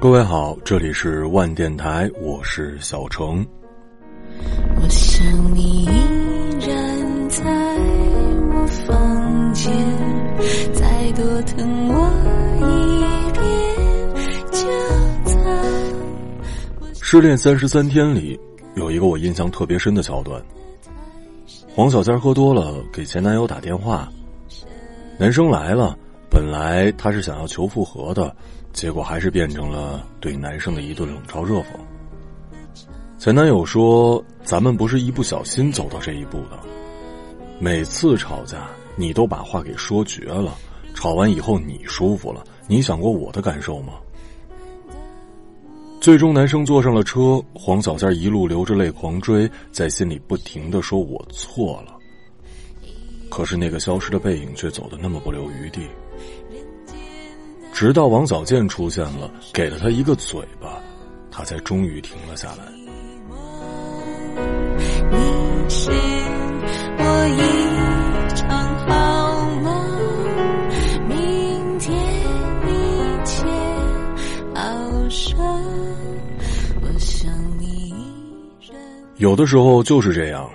各位好，这里是万电台，我是小程。我想你依然在我房间，再多疼我一遍就在。失恋三十三天里，有一个我印象特别深的桥段。黄小仙喝多了，给前男友打电话，男生来了，本来他是想要求复合的。结果还是变成了对男生的一顿冷嘲热讽。前男友说：“咱们不是一不小心走到这一步的，每次吵架你都把话给说绝了，吵完以后你舒服了，你想过我的感受吗？”最终，男生坐上了车，黄小仙一路流着泪狂追，在心里不停的说：“我错了。”可是那个消失的背影却走得那么不留余地。直到王小贱出现了，给了他一个嘴巴，他才终于停了下来。你是我一场好梦，明天一切好顺。我想你有的时候就是这样，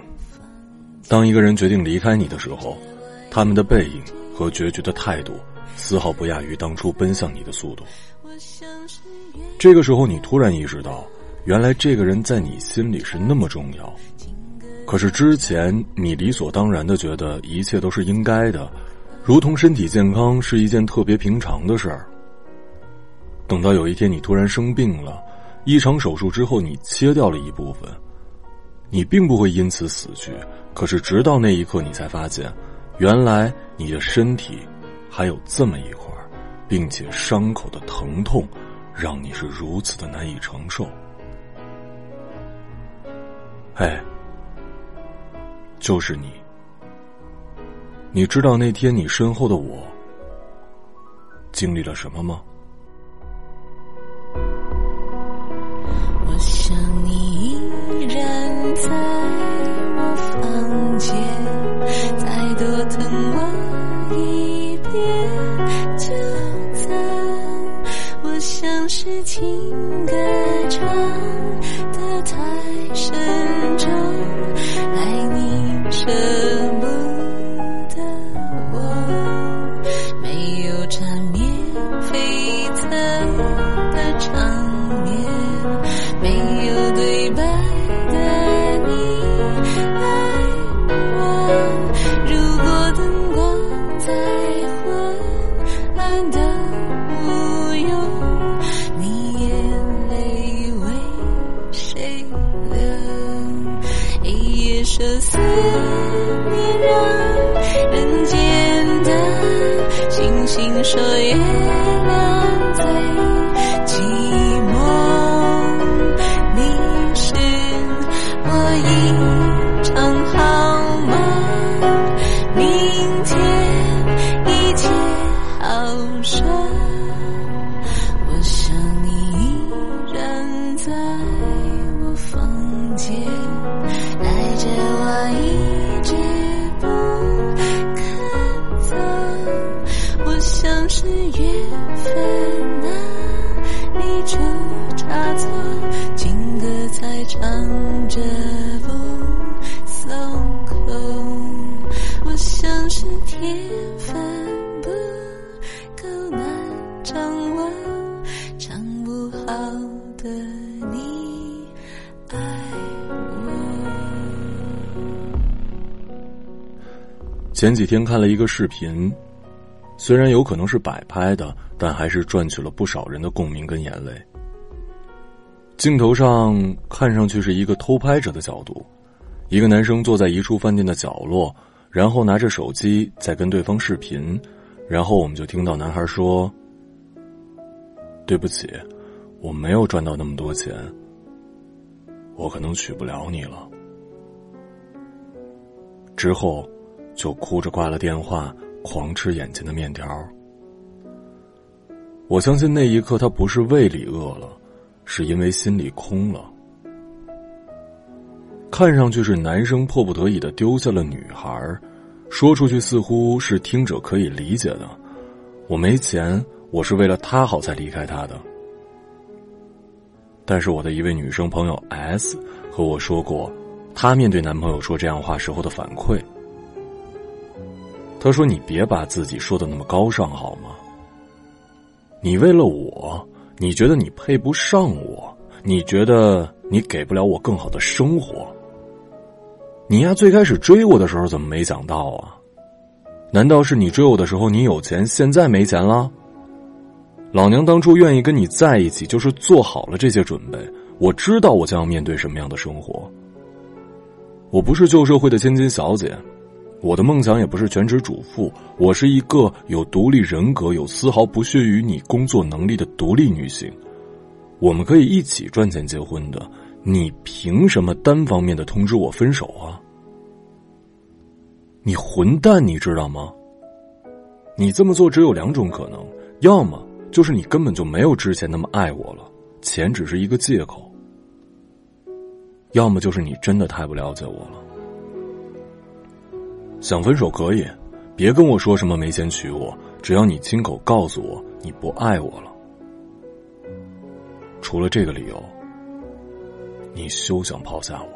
当一个人决定离开你的时候，他们的背影和决绝的态度。丝毫不亚于当初奔向你的速度。这个时候，你突然意识到，原来这个人在你心里是那么重要。可是之前，你理所当然的觉得一切都是应该的，如同身体健康是一件特别平常的事儿。等到有一天你突然生病了，一场手术之后你切掉了一部分，你并不会因此死去。可是直到那一刻，你才发现，原来你的身体。还有这么一会儿，并且伤口的疼痛，让你是如此的难以承受。哎，就是你。你知道那天你身后的我经历了什么吗？我想你依然在我房间，再多疼前几天看了一个视频，虽然有可能是摆拍的，但还是赚取了不少人的共鸣跟眼泪。镜头上看上去是一个偷拍者的角度，一个男生坐在一处饭店的角落，然后拿着手机在跟对方视频，然后我们就听到男孩说：“对不起，我没有赚到那么多钱，我可能娶不了你了。”之后。就哭着挂了电话，狂吃眼前的面条。我相信那一刻他不是胃里饿了，是因为心里空了。看上去是男生迫不得已的丢下了女孩，说出去似乎是听者可以理解的。我没钱，我是为了他好才离开他的。但是我的一位女生朋友 S 和我说过，她面对男朋友说这样话时候的反馈。他说：“你别把自己说的那么高尚好吗？你为了我，你觉得你配不上我，你觉得你给不了我更好的生活。你呀，最开始追我的时候怎么没想到啊？难道是你追我的时候你有钱，现在没钱了？”老娘当初愿意跟你在一起，就是做好了这些准备。我知道我将要面对什么样的生活。我不是旧社会的千金小姐，我的梦想也不是全职主妇。我是一个有独立人格、有丝毫不屑于你工作能力的独立女性。我们可以一起赚钱结婚的。你凭什么单方面的通知我分手啊？你混蛋，你知道吗？你这么做只有两种可能，要么。就是你根本就没有之前那么爱我了，钱只是一个借口。要么就是你真的太不了解我了。想分手可以，别跟我说什么没钱娶我，只要你亲口告诉我你不爱我了。除了这个理由，你休想抛下我。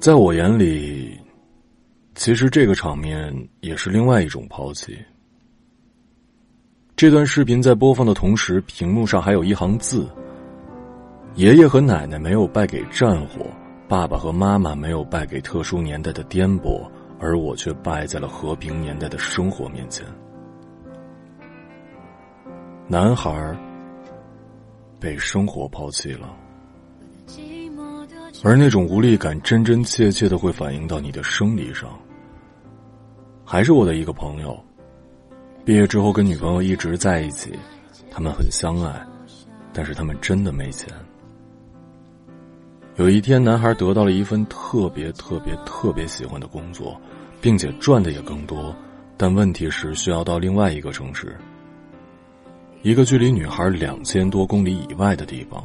在我眼里，其实这个场面也是另外一种抛弃。这段视频在播放的同时，屏幕上还有一行字：“爷爷和奶奶没有败给战火，爸爸和妈妈没有败给特殊年代的颠簸，而我却败在了和平年代的生活面前。”男孩被生活抛弃了。而那种无力感，真真切切的会反映到你的生理上。还是我的一个朋友，毕业之后跟女朋友一直在一起，他们很相爱，但是他们真的没钱。有一天，男孩得到了一份特别特别特别喜欢的工作，并且赚的也更多，但问题是需要到另外一个城市，一个距离女孩两千多公里以外的地方。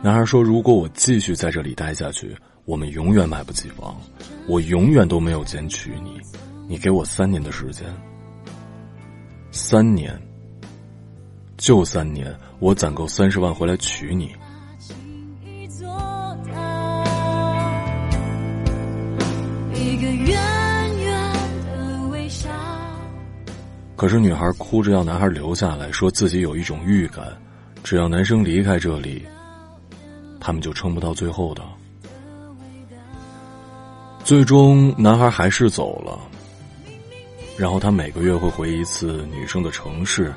男孩说：“如果我继续在这里待下去，我们永远买不起房，我永远都没有钱娶你。你给我三年的时间，三年，就三年，我攒够三十万回来娶你。”可是女孩哭着要男孩留下来，说自己有一种预感，只要男生离开这里。他们就撑不到最后的。最终，男孩还是走了。然后他每个月会回一次女生的城市，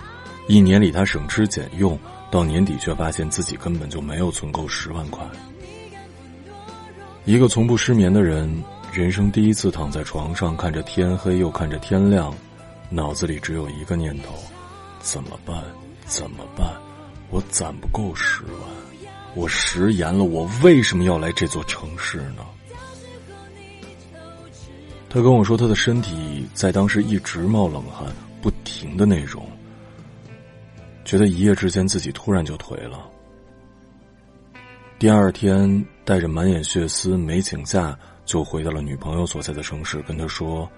一年里他省吃俭用，到年底却发现自己根本就没有存够十万块。一个从不失眠的人，人生第一次躺在床上，看着天黑又看着天亮，脑子里只有一个念头：怎么办？怎么办？我攒不够十万。我食言了，我为什么要来这座城市呢？他跟我说，他的身体在当时一直冒冷汗，不停的那种，觉得一夜之间自己突然就颓了。第二天带着满眼血丝，没请假就回到了女朋友所在的城市，跟他说：“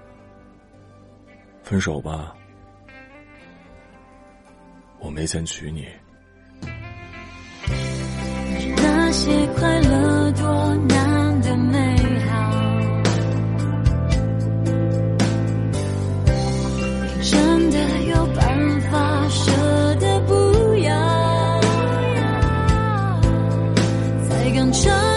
分手吧，我没钱娶你。”那些快乐多难舍得不要，才敢唱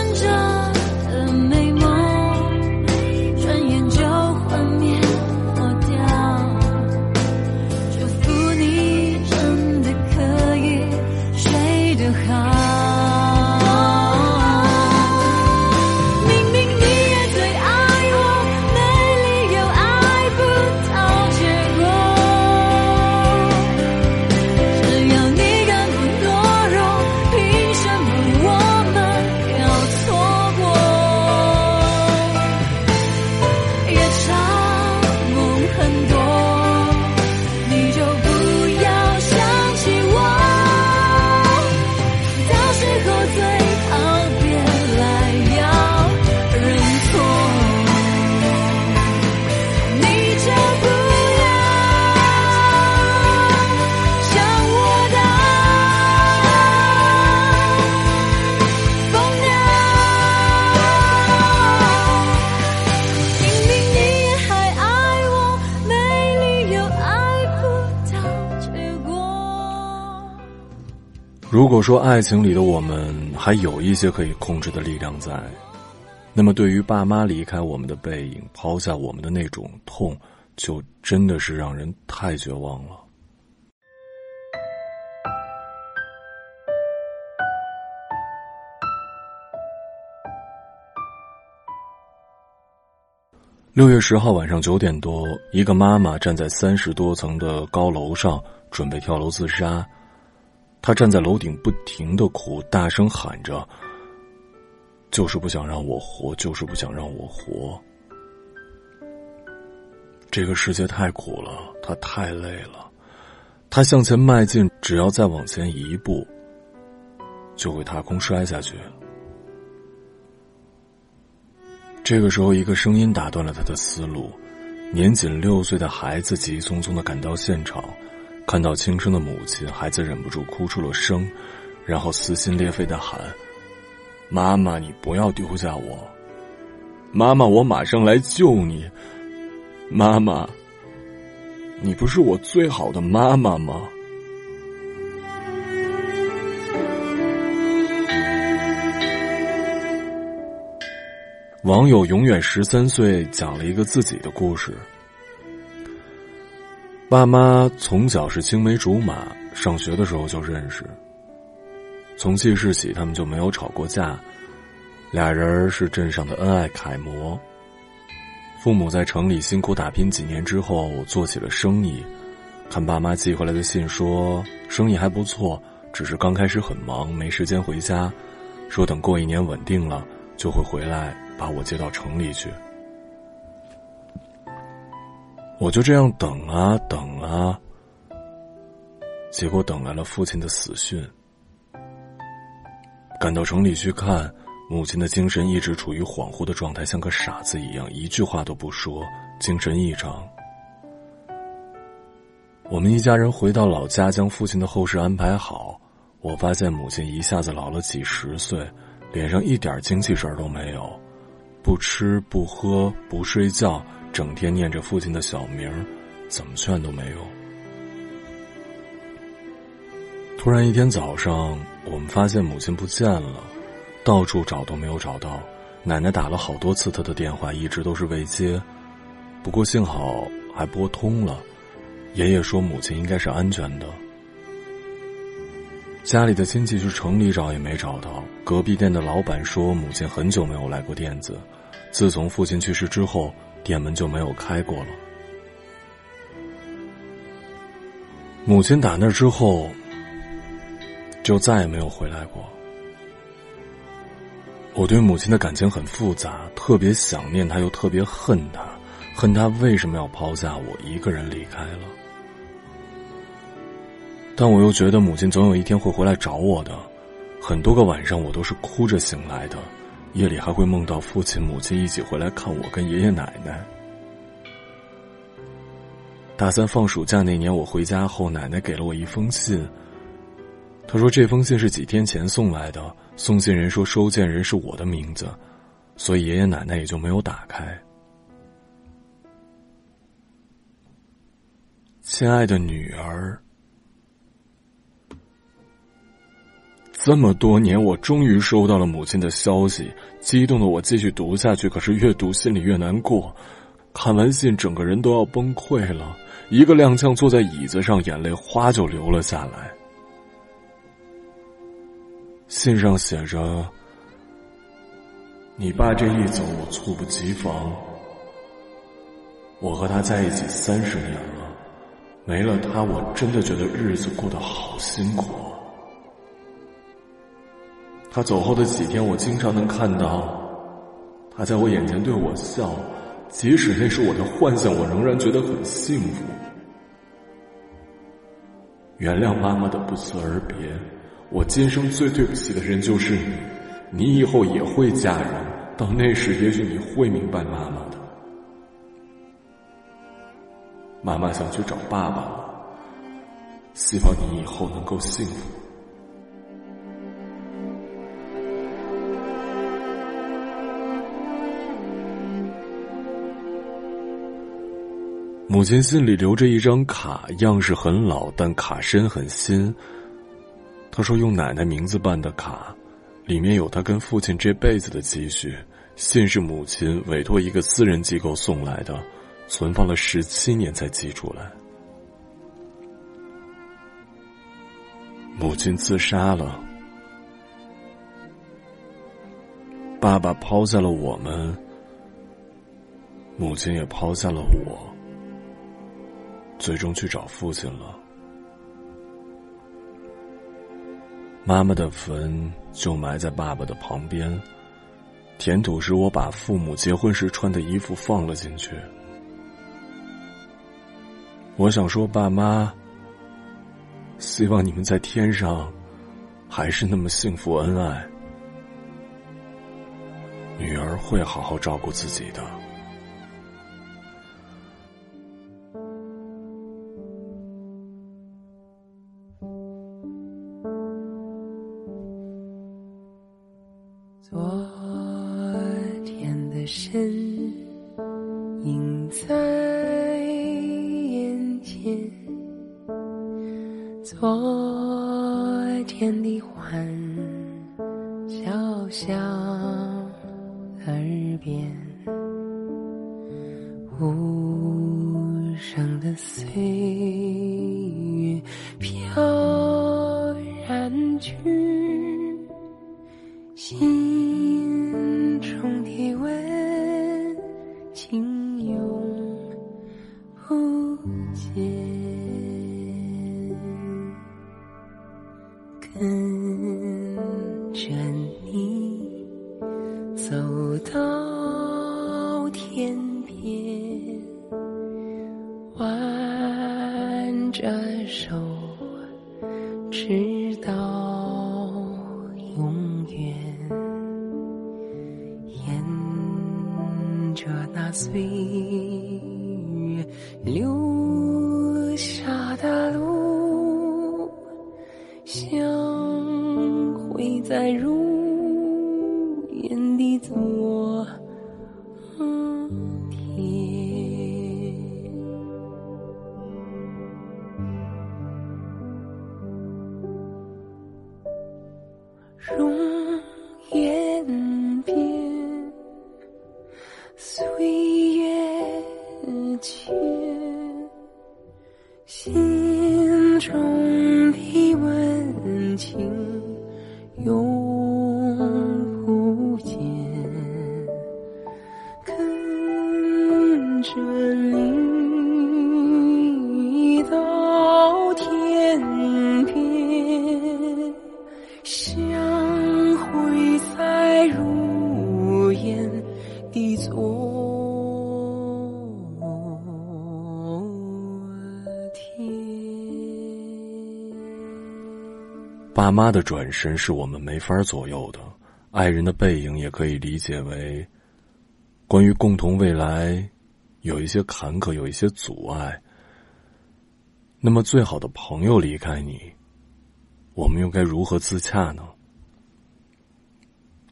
如果说爱情里的我们还有一些可以控制的力量在，那么对于爸妈离开我们的背影、抛下我们的那种痛，就真的是让人太绝望了。六月十号晚上九点多，一个妈妈站在三十多层的高楼上，准备跳楼自杀。他站在楼顶，不停的哭，大声喊着：“就是不想让我活，就是不想让我活。”这个世界太苦了，他太累了，他向前迈进，只要再往前一步，就会踏空摔下去。这个时候，一个声音打断了他的思路。年仅六岁的孩子急匆匆的赶到现场。看到轻生的母亲，孩子忍不住哭出了声，然后撕心裂肺的喊：“妈妈，你不要丢下我！妈妈，我马上来救你！妈妈，你不是我最好的妈妈吗？”网友永远十三岁讲了一个自己的故事。爸妈从小是青梅竹马，上学的时候就认识。从记事起，他们就没有吵过架，俩人是镇上的恩爱楷模。父母在城里辛苦打拼几年之后，做起了生意。看爸妈寄回来的信，说生意还不错，只是刚开始很忙，没时间回家。说等过一年稳定了，就会回来把我接到城里去。我就这样等啊等啊，结果等来了父亲的死讯。赶到城里去看，母亲的精神一直处于恍惚的状态，像个傻子一样，一句话都不说，精神异常。我们一家人回到老家，将父亲的后事安排好。我发现母亲一下子老了几十岁，脸上一点精气神都没有，不吃不喝不睡觉。整天念着父亲的小名，怎么劝都没用。突然一天早上，我们发现母亲不见了，到处找都没有找到。奶奶打了好多次她的电话，一直都是未接。不过幸好还拨通了，爷爷说母亲应该是安全的。家里的亲戚去城里找也没找到，隔壁店的老板说母亲很久没有来过店子，自从父亲去世之后。店门就没有开过了。母亲打那之后，就再也没有回来过。我对母亲的感情很复杂，特别想念她，又特别恨她，恨她为什么要抛下我一个人离开了。但我又觉得母亲总有一天会回来找我的，很多个晚上我都是哭着醒来的。夜里还会梦到父亲、母亲一起回来看我跟爷爷奶奶。大三放暑假那年，我回家后，奶奶给了我一封信。她说这封信是几天前送来的，送信人说收件人是我的名字，所以爷爷奶奶也就没有打开。亲爱的女儿。这么多年，我终于收到了母亲的消息，激动的我继续读下去。可是越读心里越难过，看完信，整个人都要崩溃了。一个踉跄坐在椅子上，眼泪哗就流了下来。信上写着：“你爸这一走，我猝不及防。我和他在一起三十年了，没了他，我真的觉得日子过得好辛苦。”他走后的几天，我经常能看到他在我眼前对我笑，即使那是我的幻想，我仍然觉得很幸福。原谅妈妈的不辞而别，我今生最对不起的人就是你。你以后也会嫁人，到那时也许你会明白妈妈的。妈妈想去找爸爸了，希望你以后能够幸福。母亲心里留着一张卡，样式很老，但卡身很新。她说用奶奶名字办的卡，里面有她跟父亲这辈子的积蓄，信是母亲委托一个私人机构送来的，存放了十七年才寄出来。母亲自杀了，爸爸抛下了我们。母亲也抛下了我，最终去找父亲了。妈妈的坟就埋在爸爸的旁边。填土时，我把父母结婚时穿的衣服放了进去。我想说，爸妈，希望你们在天上还是那么幸福恩爱。女儿会好好照顾自己的。无声的岁月飘然去，心 door. 妈的转身是我们没法左右的，爱人的背影也可以理解为，关于共同未来，有一些坎坷，有一些阻碍。那么，最好的朋友离开你，我们又该如何自洽呢？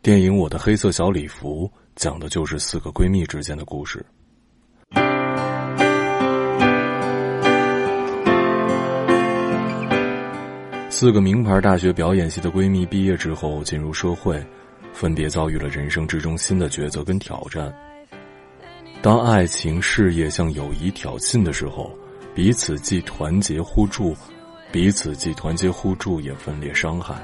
电影《我的黑色小礼服》讲的就是四个闺蜜之间的故事。四个名牌大学表演系的闺蜜毕业之后进入社会，分别遭遇了人生之中新的抉择跟挑战。当爱情、事业向友谊挑衅的时候，彼此既团结互助，彼此既团结互助，也分裂伤害。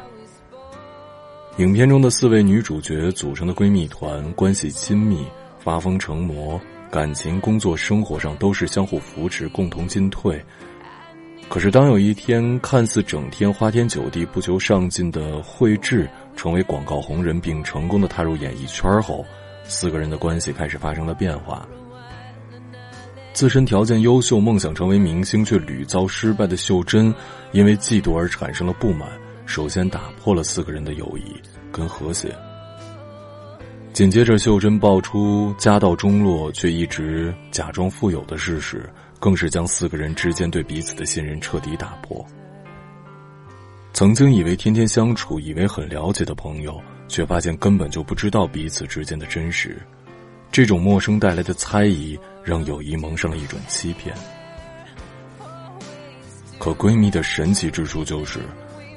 影片中的四位女主角组成的闺蜜团，关系亲密，发疯成魔，感情、工作、生活上都是相互扶持，共同进退。可是，当有一天，看似整天花天酒地、不求上进的慧智成为广告红人，并成功的踏入演艺圈后，四个人的关系开始发生了变化。自身条件优秀、梦想成为明星却屡遭失败的秀珍，因为嫉妒而产生了不满，首先打破了四个人的友谊跟和谐。紧接着，秀珍爆出家道中落却一直假装富有的事实。更是将四个人之间对彼此的信任彻底打破。曾经以为天天相处、以为很了解的朋友，却发现根本就不知道彼此之间的真实。这种陌生带来的猜疑，让友谊蒙上了一种欺骗。可闺蜜的神奇之处就是，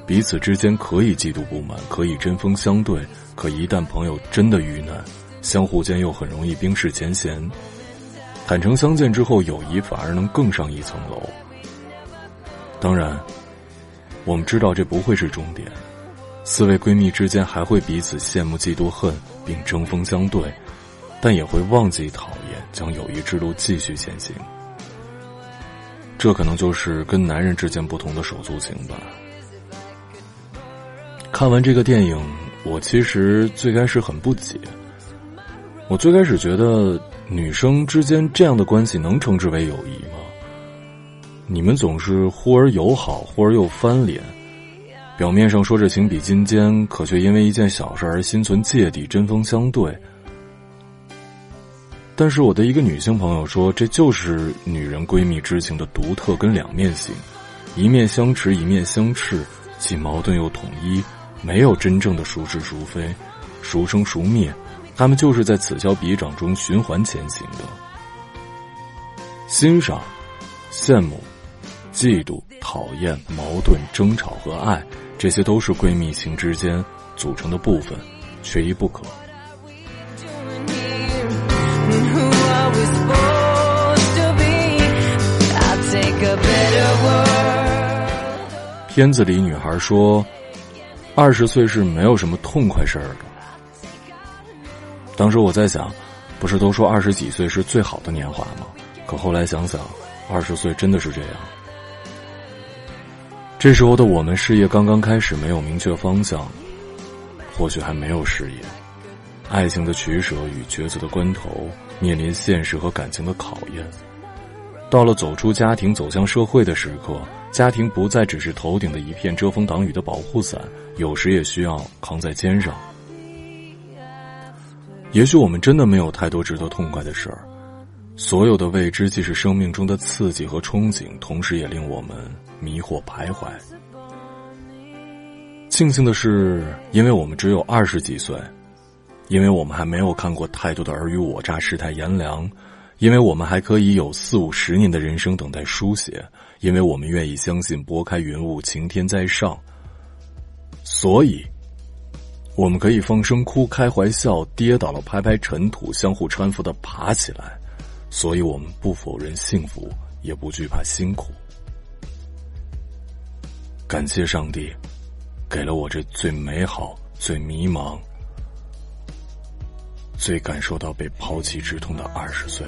彼此之间可以嫉妒不满，可以针锋相对，可一旦朋友真的遇难，相互间又很容易冰释前嫌。坦诚相见之后，友谊反而能更上一层楼。当然，我们知道这不会是终点，四位闺蜜之间还会彼此羡慕、嫉妒、恨，并针锋相对，但也会忘记讨厌，将友谊之路继续前行。这可能就是跟男人之间不同的手足情吧。看完这个电影，我其实最开始很不解。我最开始觉得女生之间这样的关系能称之为友谊吗？你们总是忽而友好，忽而又翻脸，表面上说着情比金坚，可却因为一件小事而心存芥蒂，针锋相对。但是我的一个女性朋友说，这就是女人闺蜜之情的独特跟两面性，一面相持，一面相斥，既矛盾又统一，没有真正的孰是孰非，孰生孰灭。他们就是在此消彼长中循环前行的。欣赏、羡慕、嫉妒、讨厌、矛盾、争吵和爱，这些都是闺蜜情之间组成的部分，缺一不可。片子里女孩说：“二十岁是没有什么痛快事儿的。”当时我在想，不是都说二十几岁是最好的年华吗？可后来想想，二十岁真的是这样。这时候的我们，事业刚刚开始，没有明确方向，或许还没有事业，爱情的取舍与抉择的关头，面临现实和感情的考验。到了走出家庭、走向社会的时刻，家庭不再只是头顶的一片遮风挡雨的保护伞，有时也需要扛在肩上。也许我们真的没有太多值得痛快的事儿，所有的未知既是生命中的刺激和憧憬，同时也令我们迷惑徘徊。庆幸的是，因为我们只有二十几岁，因为我们还没有看过太多的尔虞我诈、世态炎凉，因为我们还可以有四五十年的人生等待书写，因为我们愿意相信拨开云雾，晴天在上，所以。我们可以放声哭，开怀笑，跌倒了拍拍尘土，相互搀扶的爬起来。所以我们不否认幸福，也不惧怕辛苦。感谢上帝，给了我这最美好、最迷茫、最感受到被抛弃之痛的二十岁。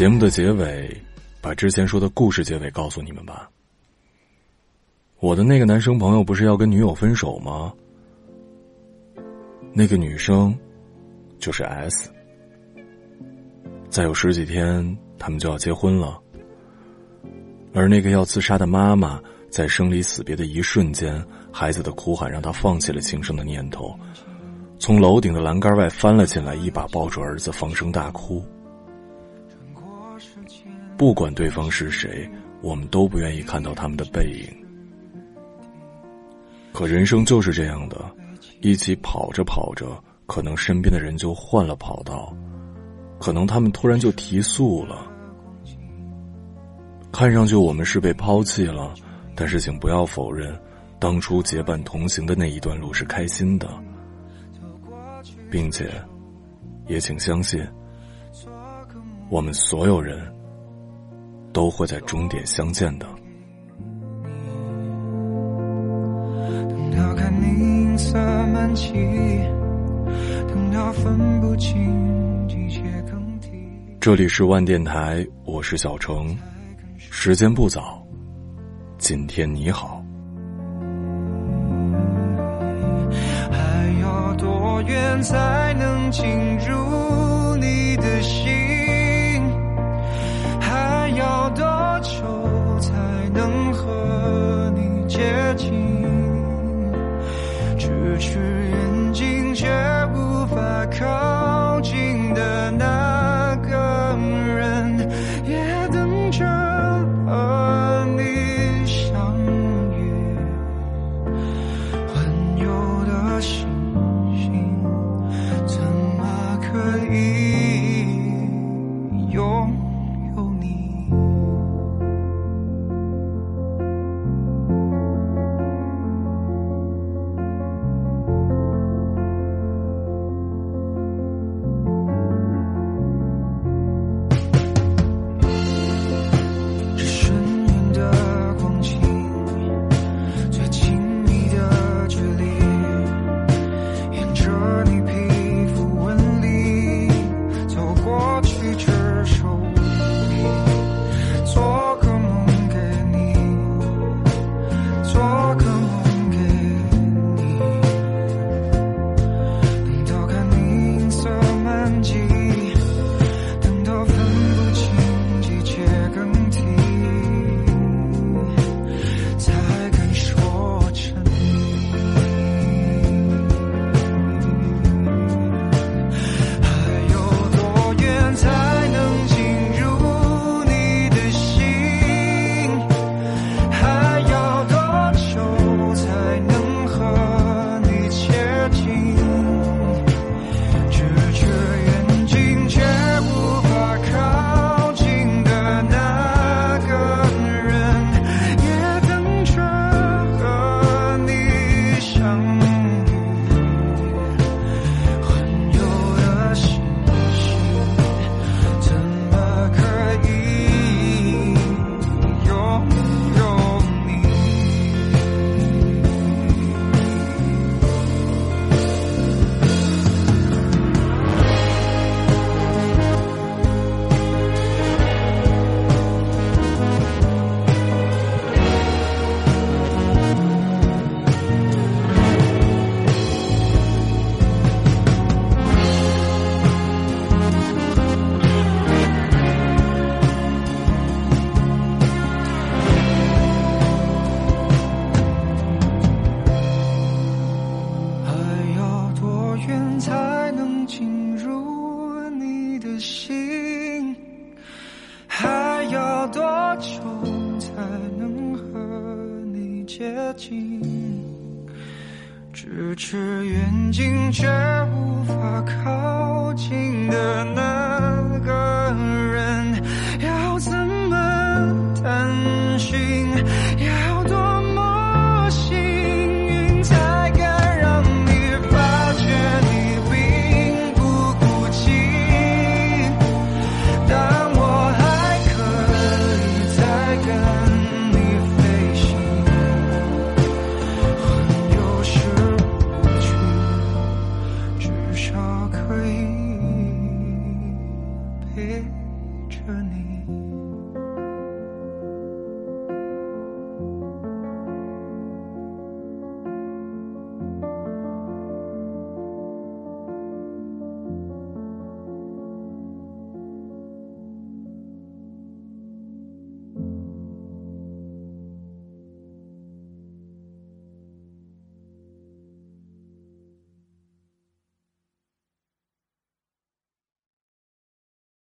节目的结尾，把之前说的故事结尾告诉你们吧。我的那个男生朋友不是要跟女友分手吗？那个女生就是 S。再有十几天，他们就要结婚了。而那个要自杀的妈妈，在生离死别的一瞬间，孩子的哭喊让她放弃了轻生的念头，从楼顶的栏杆外翻了进来，一把抱住儿子，放声大哭。不管对方是谁我们都不愿意看到他们的背影。可人生就是这样的一起跑着跑着可能身边的人就换了跑道可能他们突然就提速了。看上去我们是被抛弃了但是请不要否认当初结伴同行的那一段路是开心的。并且也请相信我们所有人都会在终点相见的。等到看你色起等到分不清季节更替这里是万电台我是小程。时间不早今天你好。还要多远才能进入心咫尺远